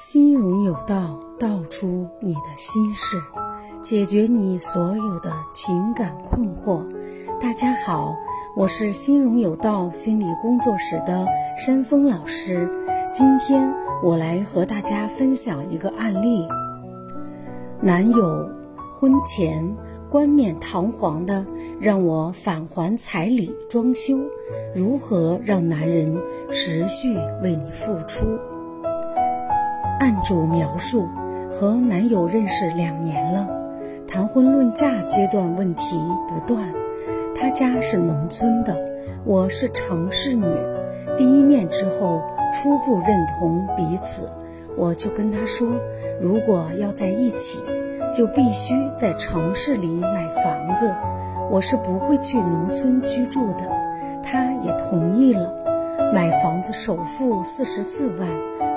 心荣有道，道出你的心事，解决你所有的情感困惑。大家好，我是心荣有道心理工作室的山峰老师。今天我来和大家分享一个案例：男友婚前冠冕堂皇的让我返还彩礼、装修，如何让男人持续为你付出？案主描述：和男友认识两年了，谈婚论嫁阶段问题不断。他家是农村的，我是城市女。第一面之后，初步认同彼此，我就跟他说，如果要在一起，就必须在城市里买房子，我是不会去农村居住的。他也同意了，买房子首付四十四万。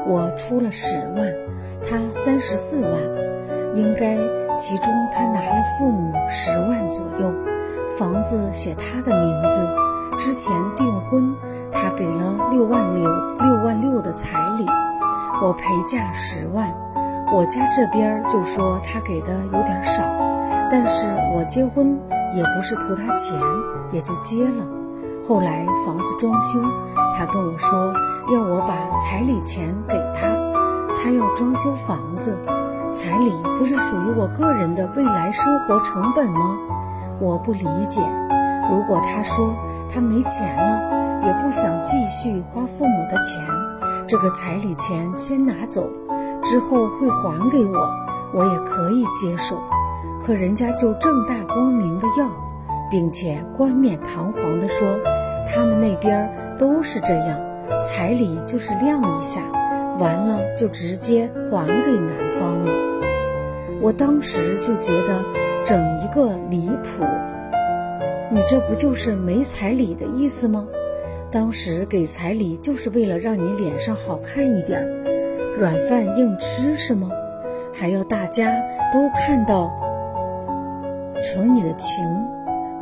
我出了十万，他三十四万，应该其中他拿了父母十万左右。房子写他的名字，之前订婚他给了六万六六万六的彩礼，我陪嫁十万。我家这边就说他给的有点少，但是我结婚也不是图他钱，也就接了。后来房子装修，他跟我说要我把彩礼钱给他，他要装修房子，彩礼不是属于我个人的未来生活成本吗？我不理解。如果他说他没钱了，也不想继续花父母的钱，这个彩礼钱先拿走，之后会还给我，我也可以接受。可人家就正大光明的要。并且冠冕堂皇的说，他们那边都是这样，彩礼就是亮一下，完了就直接还给男方了。我当时就觉得整一个离谱，你这不就是没彩礼的意思吗？当时给彩礼就是为了让你脸上好看一点，软饭硬吃是吗？还要大家都看到成你的情。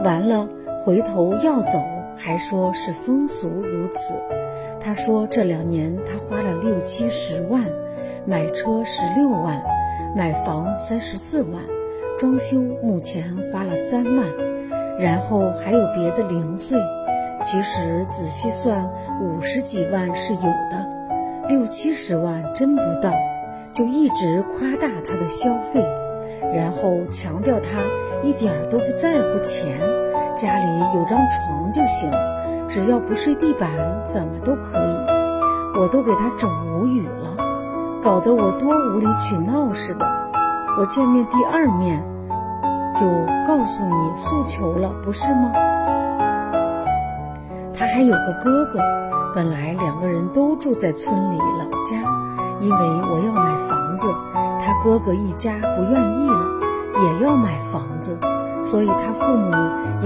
完了，回头要走，还说是风俗如此。他说这两年他花了六七十万，买车十六万，买房三十四万，装修目前花了三万，然后还有别的零碎。其实仔细算，五十几万是有的，六七十万真不到，就一直夸大他的消费。然后强调他一点都不在乎钱，家里有张床就行，只要不睡地板，怎么都可以。我都给他整无语了，搞得我多无理取闹似的。我见面第二面就告诉你诉求了，不是吗？他还有个哥哥，本来两个人都住在村里老家，因为我要买房子。他哥哥一家不愿意了，也要买房子，所以他父母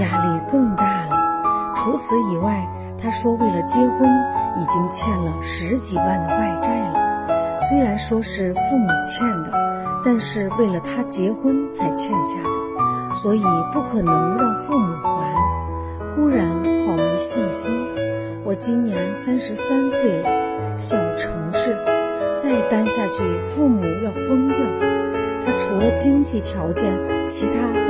压力更大了。除此以外，他说为了结婚已经欠了十几万的外债了。虽然说是父母欠的，但是为了他结婚才欠下的，所以不可能让父母还。忽然好没信心。我今年三十三岁了，小城市。再单下去，父母要疯掉。他除了经济条件，其他。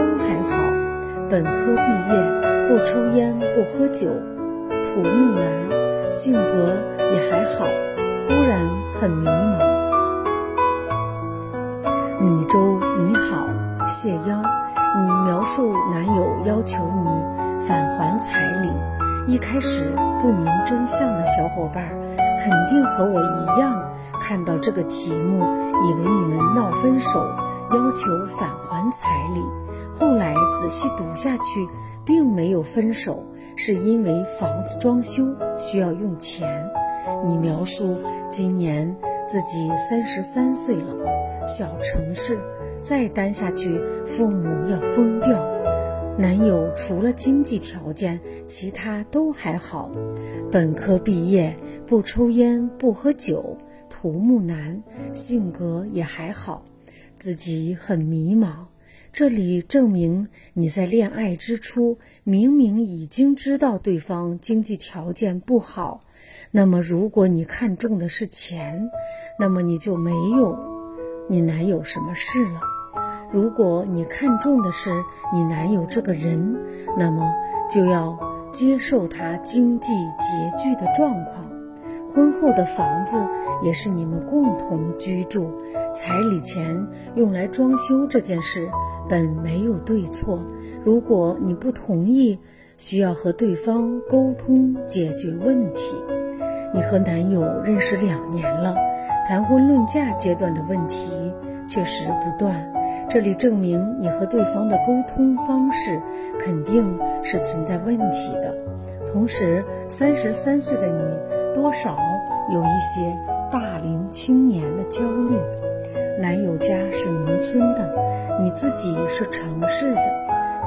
本科毕业，不抽烟，不喝酒，土木男，性格也还好。忽然很迷茫。米粥你好，谢邀。你描述男友要求你返还彩礼，一开始不明真相的小伙伴，肯定和我一样。看到这个题目，以为你们闹分手，要求返还彩礼。后来仔细读下去，并没有分手，是因为房子装修需要用钱。你描述今年自己三十三岁了，小城市，再单下去，父母要疯掉。男友除了经济条件，其他都还好，本科毕业，不抽烟，不喝酒。土木男性格也还好，自己很迷茫。这里证明你在恋爱之初明明已经知道对方经济条件不好，那么，如果你看中的是钱，那么你就没有你男友什么事了；如果你看中的是你男友这个人，那么就要接受他经济拮据的状况。婚后的房子也是你们共同居住，彩礼钱用来装修这件事本没有对错。如果你不同意，需要和对方沟通解决问题。你和男友认识两年了，谈婚论嫁阶段的问题确实不断，这里证明你和对方的沟通方式肯定是存在问题的。同时，三十三岁的你多少有一些大龄青年的焦虑。男友家是农村的，你自己是城市的，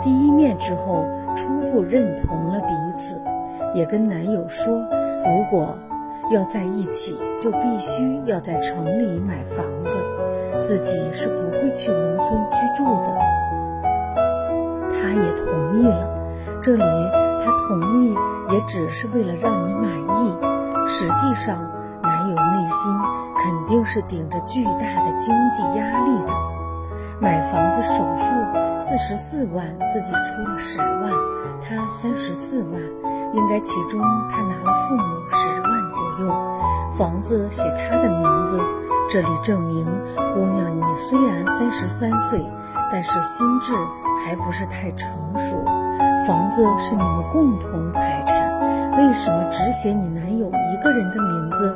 第一面之后初步认同了彼此，也跟男友说，如果。要在一起，就必须要在城里买房子，自己是不会去农村居住的。他也同意了。这里他同意也只是为了让你满意，实际上男友内心肯定是顶着巨大的经济压力的。买房子首付四十四万，自己出了十万，他三十四万，应该其中他拿了父母十万。左右，房子写他的名字，这里证明姑娘你虽然三十三岁，但是心智还不是太成熟。房子是你们共同财产，为什么只写你男友一个人的名字？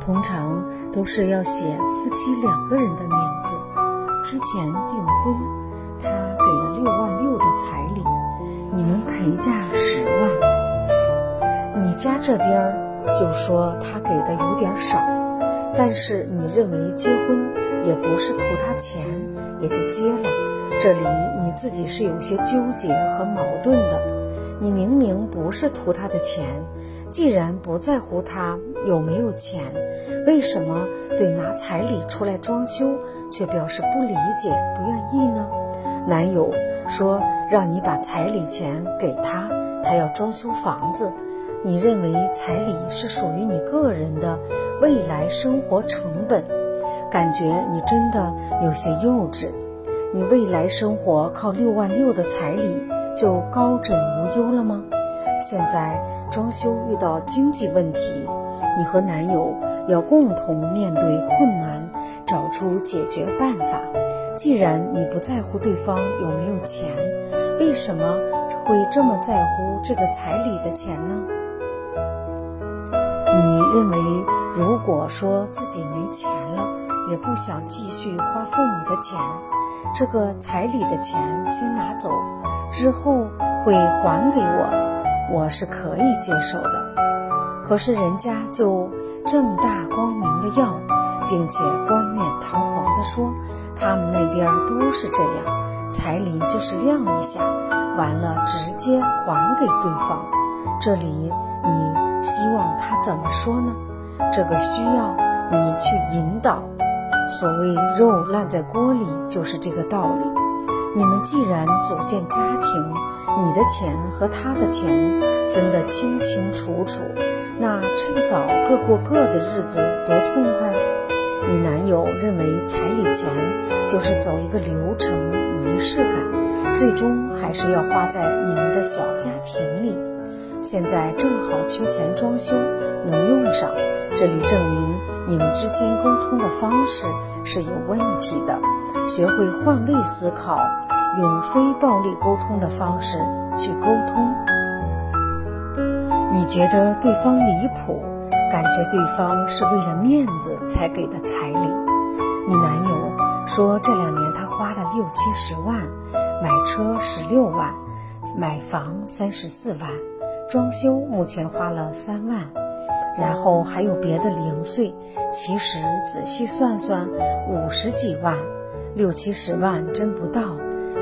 通常都是要写夫妻两个人的名字。之前订婚，他给了六万六的彩礼，你们陪嫁十万，你家这边。就说他给的有点少，但是你认为结婚也不是图他钱，也就结了。这里你自己是有些纠结和矛盾的。你明明不是图他的钱，既然不在乎他有没有钱，为什么对拿彩礼出来装修却表示不理解、不愿意呢？男友说让你把彩礼钱给他，他要装修房子。你认为彩礼是属于你个人的未来生活成本，感觉你真的有些幼稚。你未来生活靠六万六的彩礼就高枕无忧了吗？现在装修遇到经济问题，你和男友要共同面对困难，找出解决办法。既然你不在乎对方有没有钱，为什么会这么在乎这个彩礼的钱呢？你认为，如果说自己没钱了，也不想继续花父母的钱，这个彩礼的钱先拿走，之后会还给我，我是可以接受的。可是人家就正大光明的要，并且冠冕堂皇的说，他们那边都是这样，彩礼就是亮一下，完了直接还给对方。这里你。希望他怎么说呢？这个需要你去引导。所谓肉烂在锅里，就是这个道理。你们既然组建家庭，你的钱和他的钱分得清清楚楚，那趁早各过各的日子多痛快。你男友认为彩礼钱就是走一个流程仪式感，最终还是要花在你们的小家庭里。现在正好缺钱装修，能用上。这里证明你们之间沟通的方式是有问题的。学会换位思考，用非暴力沟通的方式去沟通。你觉得对方离谱，感觉对方是为了面子才给的彩礼。你男友说这两年他花了六七十万，买车十六万，买房三十四万。装修目前花了三万，然后还有别的零碎，其实仔细算算五十几万，六七十万真不到，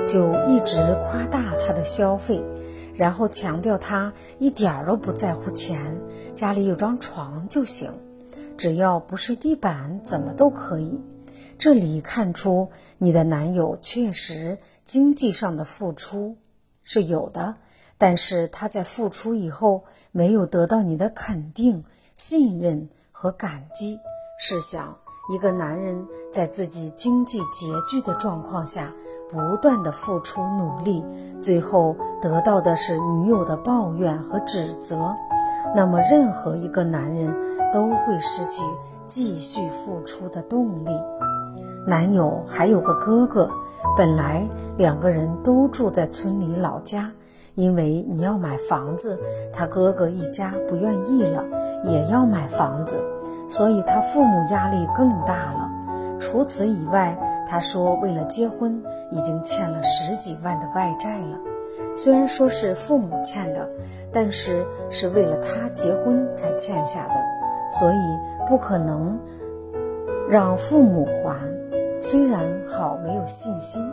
就一直夸大他的消费，然后强调他一点都不在乎钱，家里有张床就行，只要不睡地板怎么都可以。这里看出你的男友确实经济上的付出是有的。但是他在付出以后没有得到你的肯定，信任和感激。试想，一个男人在自己经济拮据的状况下，不断的付出努力，最后得到的是女友的抱怨和指责，那么任何一个男人都会失去继续付出的动力。男友还有个哥哥，本来两个人都住在村里老家，因为你要买房子，他哥哥一家不愿意了，也要买房子，所以他父母压力更大了。除此以外，他说为了结婚已经欠了十几万的外债了。虽然说是父母欠的，但是是为了他结婚才欠下的，所以不可能让父母还。虽然好没有信心，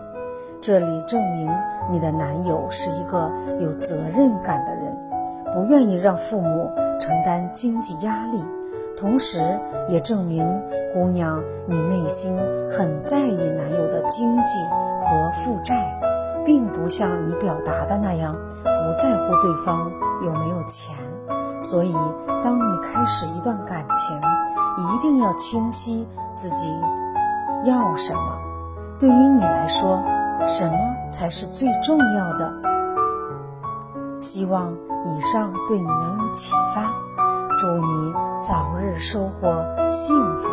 这里证明你的男友是一个有责任感的人，不愿意让父母承担经济压力，同时也证明姑娘你内心很在意男友的经济和负债，并不像你表达的那样不在乎对方有没有钱。所以，当你开始一段感情，一定要清晰自己。要什么？对于你来说，什么才是最重要的？希望以上对你能有启发。祝你早日收获幸福。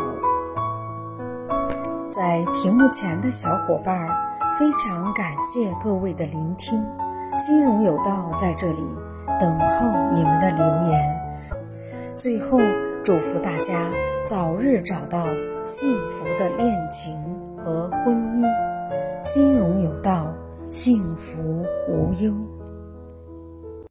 在屏幕前的小伙伴，非常感谢各位的聆听。心荣有道在这里等候你们的留言。最后，祝福大家早日找到。幸福的恋情和婚姻，心荣有道，幸福无忧。